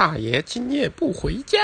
大爷今夜不回家。